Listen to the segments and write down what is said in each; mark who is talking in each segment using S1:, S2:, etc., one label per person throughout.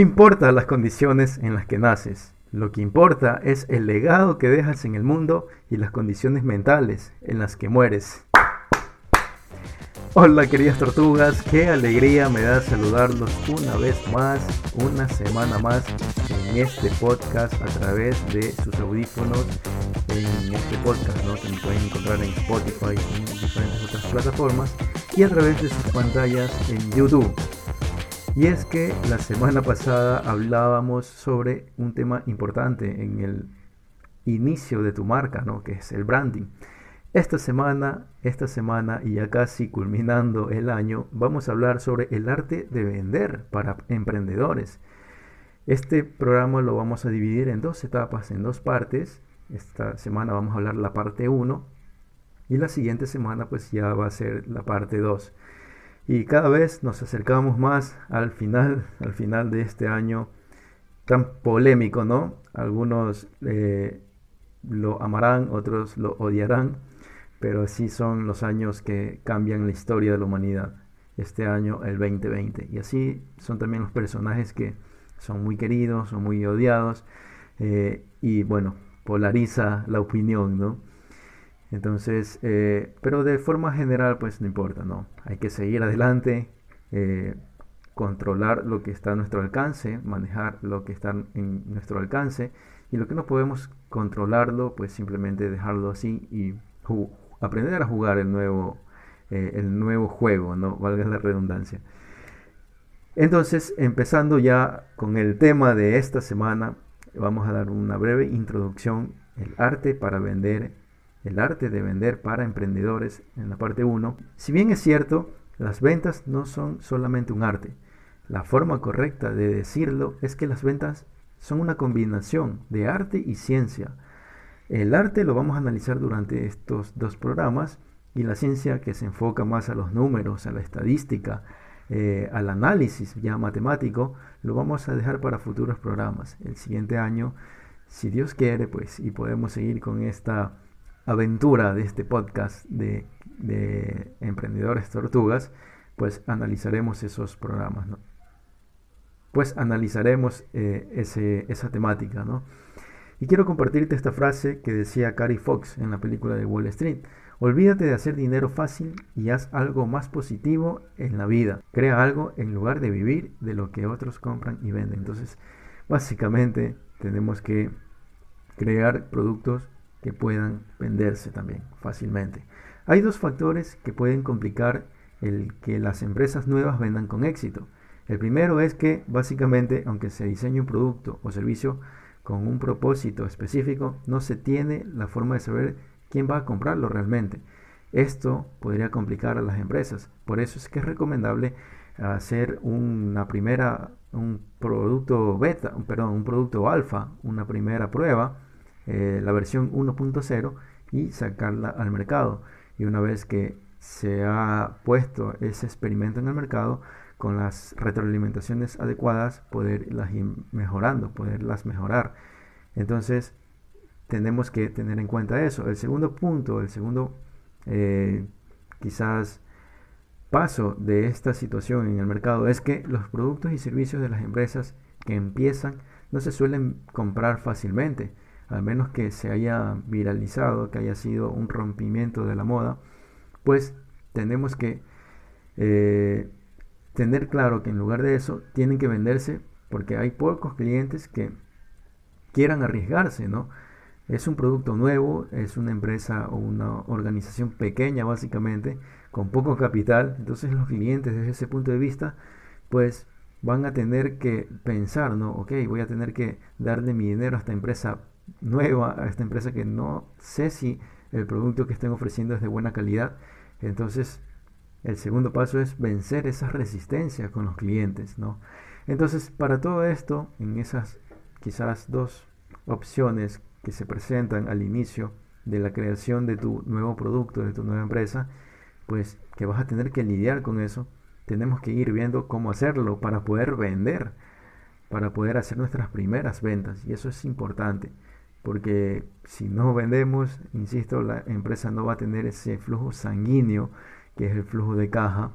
S1: No importa las condiciones en las que naces, lo que importa es el legado que dejas en el mundo y las condiciones mentales en las que mueres. Hola queridas tortugas, qué alegría me da saludarlos una vez más, una semana más en este podcast a través de sus audífonos, en este podcast ¿no? que me pueden encontrar en Spotify y en diferentes otras plataformas y a través de sus pantallas en YouTube. Y es que la semana pasada hablábamos sobre un tema importante en el inicio de tu marca, ¿no? Que es el branding. Esta semana, esta semana y ya casi culminando el año, vamos a hablar sobre el arte de vender para emprendedores. Este programa lo vamos a dividir en dos etapas, en dos partes. Esta semana vamos a hablar la parte 1 y la siguiente semana pues ya va a ser la parte 2. Y cada vez nos acercamos más al final, al final de este año tan polémico, ¿no? Algunos eh, lo amarán, otros lo odiarán, pero sí son los años que cambian la historia de la humanidad. Este año, el 2020. Y así son también los personajes que son muy queridos, son muy odiados. Eh, y bueno, polariza la opinión, ¿no? Entonces, eh, pero de forma general, pues no importa, ¿no? Hay que seguir adelante, eh, controlar lo que está a nuestro alcance, manejar lo que está en nuestro alcance y lo que no podemos controlarlo, pues simplemente dejarlo así y aprender a jugar el nuevo, eh, el nuevo juego, ¿no? Valga la redundancia. Entonces, empezando ya con el tema de esta semana, vamos a dar una breve introducción, el arte para vender el arte de vender para emprendedores en la parte 1, si bien es cierto, las ventas no son solamente un arte. La forma correcta de decirlo es que las ventas son una combinación de arte y ciencia. El arte lo vamos a analizar durante estos dos programas y la ciencia que se enfoca más a los números, a la estadística, eh, al análisis ya matemático, lo vamos a dejar para futuros programas. El siguiente año, si Dios quiere, pues, y podemos seguir con esta aventura de este podcast de, Emprendedores Tortugas, pues analizaremos esos programas, ¿no? Pues analizaremos eh, esa temática, ¿no? Y quiero compartirte esta frase que decía Cary Fox en la película de Wall Street. Olvídate de hacer dinero fácil y haz algo más positivo en la vida. Crea algo en lugar de vivir de lo que otros compran y venden. Entonces, básicamente tenemos que crear productos que puedan venderse también fácilmente. Hay dos factores que pueden complicar el que las empresas nuevas vendan con éxito. El primero es que básicamente, aunque se diseñe un producto o servicio con un propósito específico, no se tiene la forma de saber quién va a comprarlo realmente. Esto podría complicar a las empresas. Por eso es que es recomendable hacer una primera, un producto beta, perdón, un producto alfa, una primera prueba eh, la versión 1.0 y sacarla al mercado. Y una vez que se ha puesto ese experimento en el mercado, con las retroalimentaciones adecuadas, poderlas ir mejorando, poderlas mejorar. Entonces, tenemos que tener en cuenta eso. El segundo punto, el segundo eh, quizás paso de esta situación en el mercado es que los productos y servicios de las empresas que empiezan no se suelen comprar fácilmente al menos que se haya viralizado, que haya sido un rompimiento de la moda, pues tenemos que eh, tener claro que en lugar de eso tienen que venderse porque hay pocos clientes que quieran arriesgarse, ¿no? Es un producto nuevo, es una empresa o una organización pequeña básicamente, con poco capital, entonces los clientes desde ese punto de vista, pues van a tener que pensar, ¿no? Ok, voy a tener que darle mi dinero a esta empresa nueva a esta empresa que no sé si el producto que estén ofreciendo es de buena calidad. Entonces, el segundo paso es vencer esa resistencia con los clientes, ¿no? Entonces, para todo esto, en esas quizás dos opciones que se presentan al inicio de la creación de tu nuevo producto, de tu nueva empresa, pues que vas a tener que lidiar con eso, tenemos que ir viendo cómo hacerlo para poder vender, para poder hacer nuestras primeras ventas, y eso es importante porque si no vendemos, insisto, la empresa no va a tener ese flujo sanguíneo, que es el flujo de caja,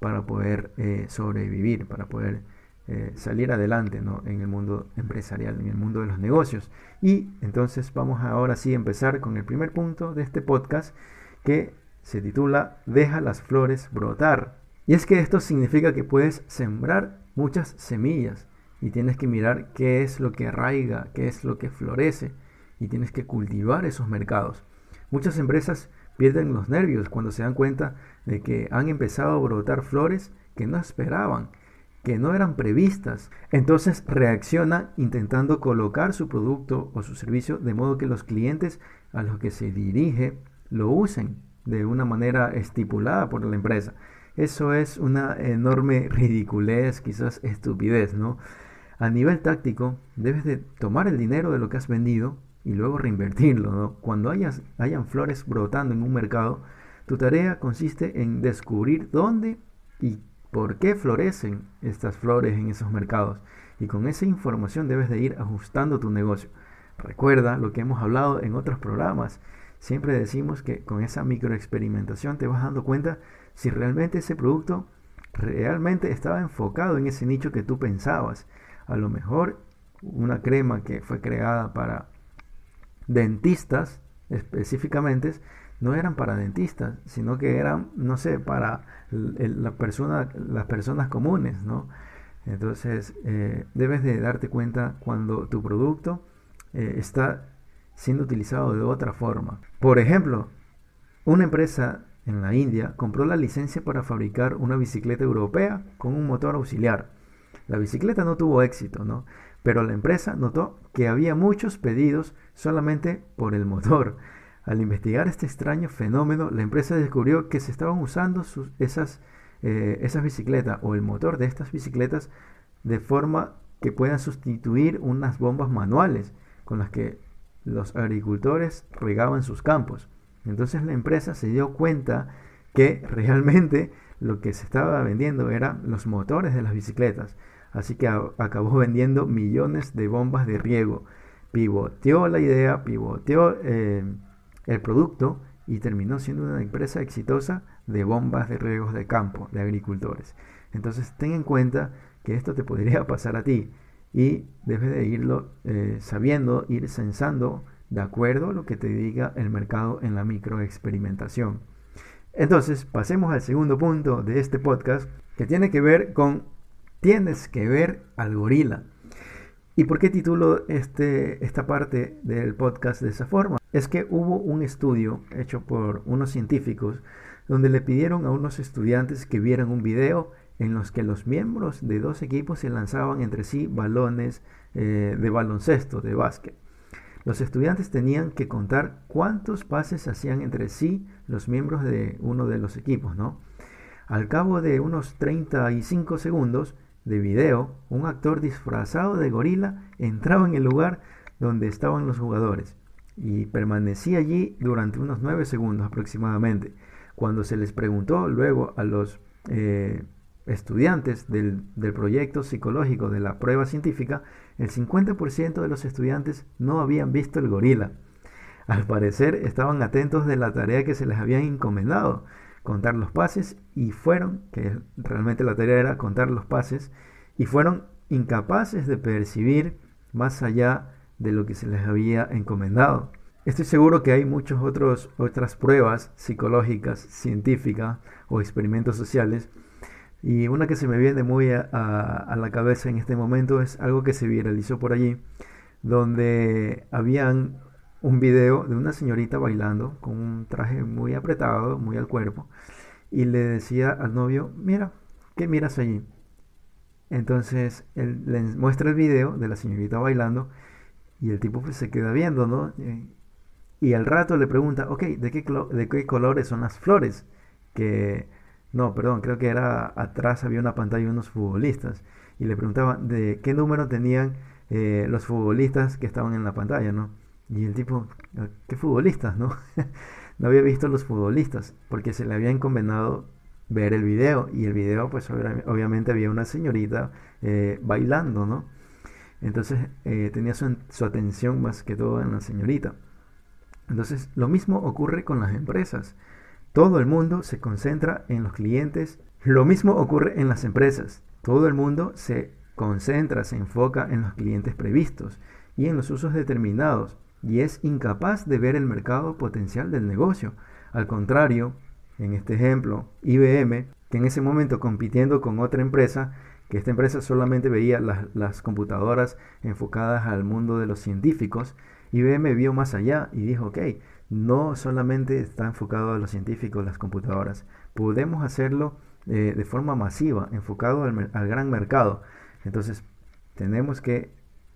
S1: para poder eh, sobrevivir, para poder eh, salir adelante ¿no? en el mundo empresarial, en el mundo de los negocios. Y entonces vamos ahora sí a empezar con el primer punto de este podcast que se titula Deja las flores brotar. Y es que esto significa que puedes sembrar muchas semillas y tienes que mirar qué es lo que arraiga, qué es lo que florece y tienes que cultivar esos mercados. Muchas empresas pierden los nervios cuando se dan cuenta de que han empezado a brotar flores que no esperaban, que no eran previstas. Entonces reacciona intentando colocar su producto o su servicio de modo que los clientes a los que se dirige lo usen de una manera estipulada por la empresa. Eso es una enorme ridiculez, quizás estupidez, ¿no? A nivel táctico, debes de tomar el dinero de lo que has vendido y luego reinvertirlo. Cuando hayas, hayan flores brotando en un mercado, tu tarea consiste en descubrir dónde y por qué florecen estas flores en esos mercados. Y con esa información debes de ir ajustando tu negocio. Recuerda lo que hemos hablado en otros programas. Siempre decimos que con esa microexperimentación te vas dando cuenta si realmente ese producto realmente estaba enfocado en ese nicho que tú pensabas. A lo mejor una crema que fue creada para dentistas específicamente no eran para dentistas, sino que eran, no sé, para las personas comunes, ¿no? Entonces, eh, debes de darte cuenta cuando tu producto eh, está siendo utilizado de otra forma. Por ejemplo, una empresa en la India compró la licencia para fabricar una bicicleta europea con un motor auxiliar. La bicicleta no tuvo éxito, ¿no? Pero la empresa notó que había muchos pedidos solamente por el motor. Al investigar este extraño fenómeno, la empresa descubrió que se estaban usando esas, eh, esas bicicletas o el motor de estas bicicletas de forma que puedan sustituir unas bombas manuales con las que los agricultores regaban sus campos. Entonces la empresa se dio cuenta que realmente lo que se estaba vendiendo eran los motores de las bicicletas. Así que acabó vendiendo millones de bombas de riego. Pivoteó la idea, pivoteó eh, el producto y terminó siendo una empresa exitosa de bombas de riegos de campo, de agricultores. Entonces ten en cuenta que esto te podría pasar a ti y debes de irlo eh, sabiendo, ir censando de acuerdo a lo que te diga el mercado en la microexperimentación. Entonces, pasemos al segundo punto de este podcast que tiene que ver con tienes que ver al gorila. ¿Y por qué titulo este, esta parte del podcast de esa forma? Es que hubo un estudio hecho por unos científicos donde le pidieron a unos estudiantes que vieran un video en los que los miembros de dos equipos se lanzaban entre sí balones eh, de baloncesto, de básquet. Los estudiantes tenían que contar cuántos pases hacían entre sí los miembros de uno de los equipos, ¿no? Al cabo de unos 35 segundos, de video, un actor disfrazado de gorila entraba en el lugar donde estaban los jugadores y permanecía allí durante unos 9 segundos aproximadamente. Cuando se les preguntó luego a los eh, estudiantes del, del, proyecto psicológico de la prueba científica, el 50% de los estudiantes no habían visto el gorila. Al parecer estaban atentos de la tarea que se les había encomendado, contar los pases y fueron, que realmente la tarea era contar los pases, y fueron incapaces de percibir más allá de lo que se les había encomendado. Estoy seguro que hay muchas otras pruebas psicológicas, científicas o experimentos sociales. Y una que se me viene muy a, a, la cabeza en este momento es algo que se viralizó por allí, donde habían un video de una señorita bailando con un traje muy apretado, muy al cuerpo, y le decía al novio, mira, ¿qué miras allí? Entonces él le muestra el video de la señorita bailando y el tipo pues se queda viendo, ¿no? Y al rato le pregunta, ok, ¿de qué, de qué colores son las flores? Que, no, perdón, creo que era atrás había una pantalla de unos futbolistas y le preguntaba de qué número tenían eh, los futbolistas que estaban en la pantalla, ¿no? Y el tipo, ah, ¿qué futbolistas, no? no había visto los futbolistas, porque se le había encomendado ver el video. Y el video, pues obviamente había una señorita eh, bailando, ¿no? Entonces eh, tenía su, su atención más que todo en la señorita. Entonces lo mismo ocurre con las empresas. Todo el mundo se concentra en los clientes. Lo mismo ocurre en las empresas. Todo el mundo se concentra, se enfoca en los clientes previstos y en los usos determinados y es incapaz de ver el mercado potencial del negocio. Al contrario, en este ejemplo, IBM, que en ese momento compitiendo con otra empresa, que esta empresa solamente veía las, computadoras enfocadas al mundo de los científicos, IBM vio más allá y dijo, ok, no solamente está enfocado a los científicos las computadoras, podemos hacerlo eh, de forma masiva, enfocado al, al gran mercado. Entonces, tenemos que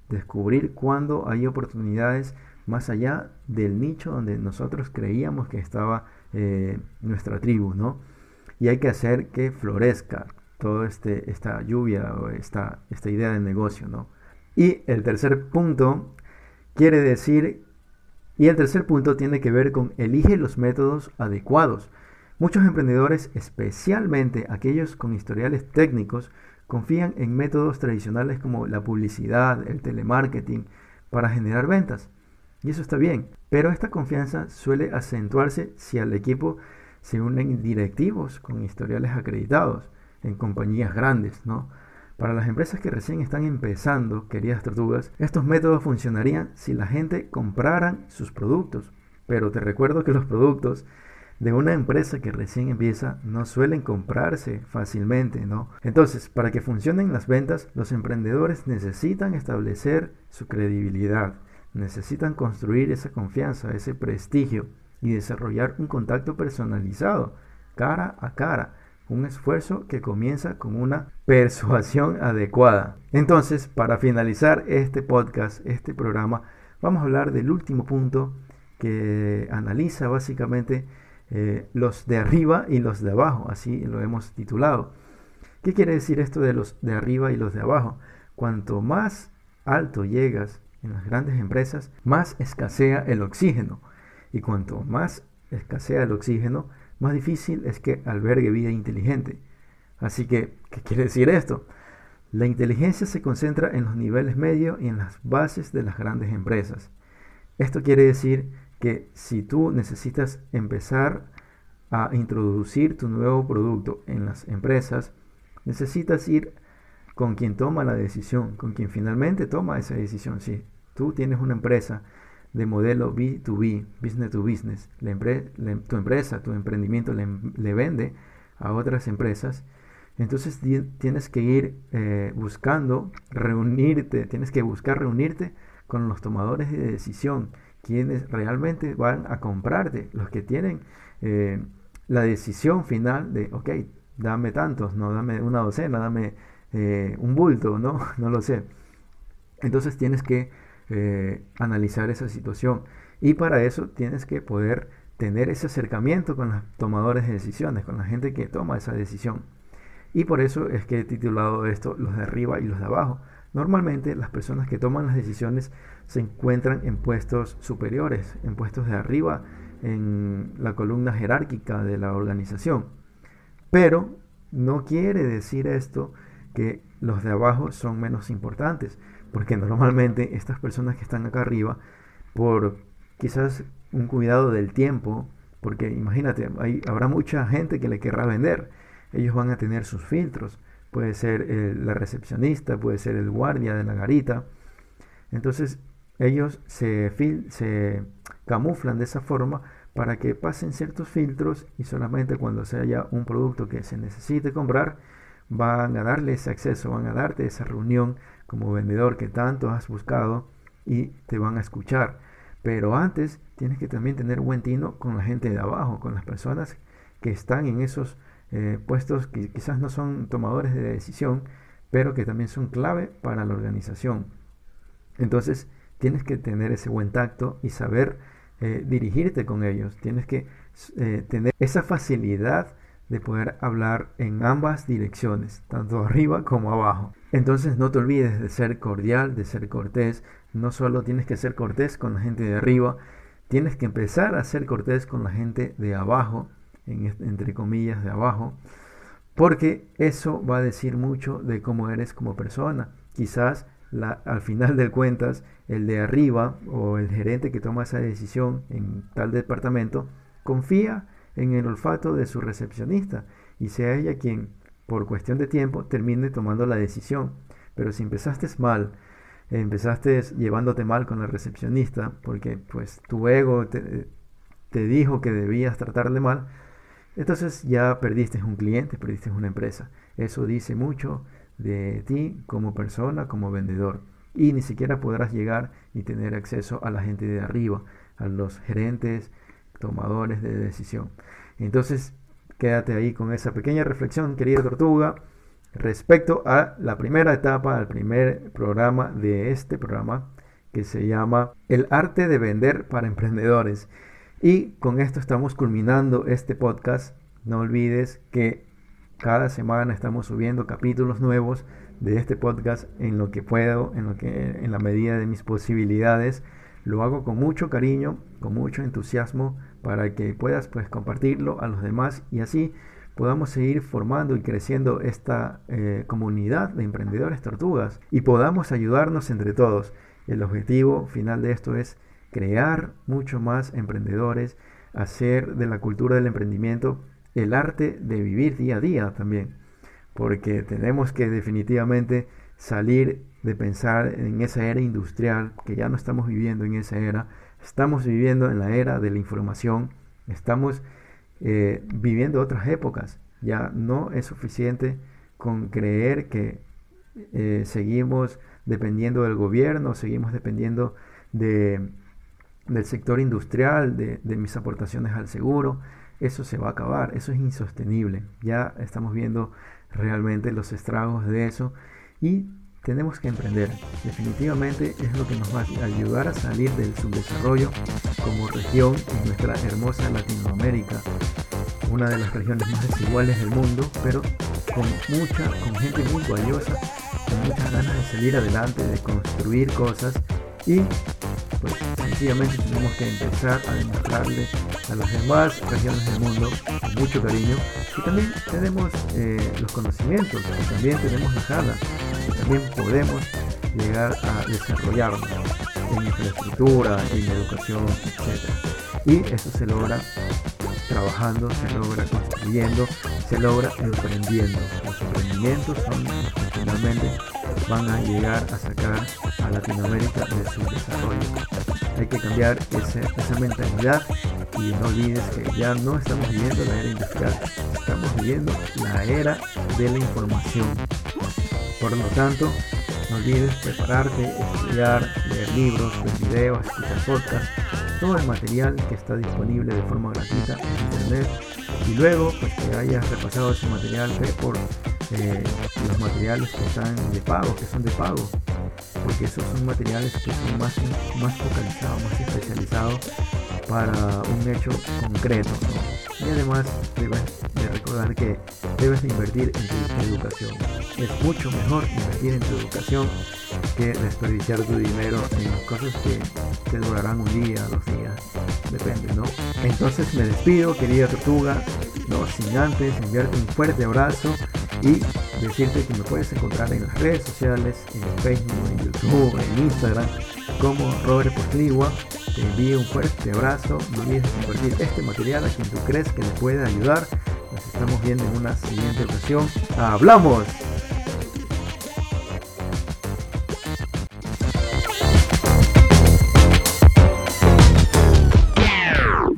S1: descubrir cuándo hay oportunidades más allá del nicho donde nosotros creíamos que estaba eh, nuestra tribu, ¿no? Y hay que hacer que florezca toda este, esta lluvia o esta, esta idea de negocio, ¿no? Y el tercer punto quiere decir, y el tercer punto tiene que ver con elige los métodos adecuados. Muchos emprendedores, especialmente aquellos con historiales técnicos, confían en métodos tradicionales como la publicidad, el telemarketing, para generar ventas. Y eso está bien, pero esta confianza suele acentuarse si al equipo se unen directivos con historiales acreditados en compañías grandes, ¿no? Para las empresas que recién están empezando, queridas tortugas, estos métodos funcionarían si la gente compraran sus productos. Pero te recuerdo que los productos de una empresa que recién empieza no suelen comprarse fácilmente, ¿no? Entonces, para que funcionen las ventas, los emprendedores necesitan establecer su credibilidad necesitan construir esa confianza, ese prestigio y desarrollar un contacto personalizado, cara a cara, un esfuerzo que comienza con una persuasión adecuada. Entonces, para finalizar este podcast, este programa, vamos a hablar del último punto que analiza básicamente eh, los de arriba y los de abajo, así lo hemos titulado. ¿Qué quiere decir esto de los de arriba y los de abajo? Cuanto más alto llegas en las grandes empresas, más escasea el oxígeno. Y cuanto más escasea el oxígeno, más difícil es que albergue vida inteligente. Así que, ¿qué quiere decir esto? La inteligencia se concentra en los niveles medios y en las bases de las grandes empresas. Esto quiere decir que si tú necesitas empezar a introducir tu nuevo producto en las empresas, necesitas ir con quien toma la decisión, con quien finalmente toma esa decisión. Si tú tienes una empresa de modelo B2B, business to business, tu empresa, tu emprendimiento le, vende a otras empresas, entonces tienes que ir eh, buscando reunirte, tienes que buscar reunirte con los tomadores de decisión, quienes realmente van a comprarte, los que tienen eh, la decisión final de, ok, dame tantos, no dame una docena, dame eh, un bulto, ¿no? No lo sé. Entonces tienes que eh, analizar esa situación y para eso tienes que poder tener ese acercamiento con los tomadores de decisiones, con la gente que toma esa decisión. Y por eso es que he titulado esto los de arriba y los de abajo. Normalmente las personas que toman las decisiones se encuentran en puestos superiores, en puestos de arriba, en la columna jerárquica de la organización. Pero no quiere decir esto que los de abajo son menos importantes, porque normalmente estas personas que están acá arriba, por quizás un cuidado del tiempo, porque imagínate, hay, habrá mucha gente que le querrá vender, ellos van a tener sus filtros, puede ser la recepcionista, puede ser el guardia de la garita, entonces ellos se, se camuflan de esa forma para que pasen ciertos filtros y solamente cuando se haya un producto que se necesite comprar, van a darle ese acceso, van a darte esa reunión como vendedor que tanto has buscado y te van a escuchar. Pero antes tienes que también tener buen tino con la gente de abajo, con las personas que están en esos eh, puestos que quizás no son tomadores de decisión, pero que también son clave para la organización. Entonces tienes que tener ese buen tacto y saber eh, dirigirte con ellos. Tienes que eh, tener esa facilidad de poder hablar en ambas direcciones, tanto arriba como abajo. Entonces no te olvides de ser cordial, de ser cortés. No solo tienes que ser cortés con la gente de arriba, tienes que empezar a ser cortés con la gente de abajo, entre comillas de abajo, porque eso va a decir mucho de cómo eres como persona. Quizás al final del cuentas, el de arriba o el gerente que toma esa decisión en tal departamento confía en el olfato de su recepcionista y sea ella quien, por cuestión de tiempo, termine tomando la decisión. Pero si empezaste mal, empezaste llevándote mal con la recepcionista, porque pues tu ego te, te dijo que debías tratarle mal, entonces ya perdiste un cliente, perdiste una empresa. Eso dice mucho de ti como persona, como vendedor. Y ni siquiera podrás llegar y tener acceso a la gente de arriba, a los gerentes, tomadores de decisión. Entonces, quédate ahí con esa pequeña reflexión, querida tortuga, respecto a la primera etapa, al primer programa de este programa que se llama El arte de vender para emprendedores. Y con esto estamos culminando este podcast. No olvides que cada semana estamos subiendo capítulos nuevos de este podcast en lo que puedo, en lo que en la medida de mis posibilidades. Lo hago con mucho cariño, con mucho entusiasmo para que puedas pues compartirlo a los demás y así podamos seguir formando y creciendo esta eh, comunidad de emprendedores tortugas y podamos ayudarnos entre todos. El objetivo final de esto es crear mucho más emprendedores, hacer de la cultura del emprendimiento el arte de vivir día a día también, porque tenemos que definitivamente salir de pensar en esa era industrial, que ya no estamos viviendo en esa era, estamos viviendo en la era de la información, estamos eh, viviendo otras épocas, ya no es suficiente con creer que eh, seguimos dependiendo del gobierno, seguimos dependiendo de, del sector industrial, de, de mis aportaciones al seguro, eso se va a acabar, eso es insostenible. Ya estamos viendo realmente los estragos de eso y tenemos que emprender. Definitivamente es lo que nos va a ayudar a salir del subdesarrollo como región en nuestra hermosa Latinoamérica, una de las regiones más desiguales del mundo, pero con mucha, con gente muy valiosa, con muchas ganas de salir adelante, de construir cosas y pues sencillamente tenemos que empezar a demostrarle a las demás regiones del mundo con mucho cariño y también tenemos eh, los conocimientos, y también tenemos las ganas, y también podemos llegar a desarrollarnos en infraestructura, en educación, etc. Y eso se logra trabajando, se logra construyendo, se logra emprendiendo. Los emprendimientos son los que finalmente van a llegar a sacar a Latinoamérica de su desarrollo. Hay que cambiar esa mentalidad y no olvides que ya no estamos viviendo la era industrial, estamos viviendo la era de la información. Por lo tanto, no olvides prepararte, estudiar, leer libros, ver videos, escuchar podcasts, todo el material que está disponible de forma gratuita en internet y luego pues que hayas repasado ese material ve por eh, los materiales que están de pago, que son de pago, porque esos son materiales que son más, más focalizados, más especializados para un hecho concreto. Y además debes de recordar que debes de invertir en tu educación. Es mucho mejor invertir en tu educación que desperdiciar tu dinero en cosas que te durarán un día, dos días, depende, ¿no? Entonces me despido, querida tortuga, no sin antes enviarte un fuerte abrazo y decirte que me puedes encontrar en las redes sociales, en Facebook, en YouTube, en Instagram, como Robert Postligua. Te envío un fuerte abrazo, no olvides compartir este material a quien tú crees que le puede ayudar. Nos estamos viendo en una siguiente ocasión. ¡Hablamos!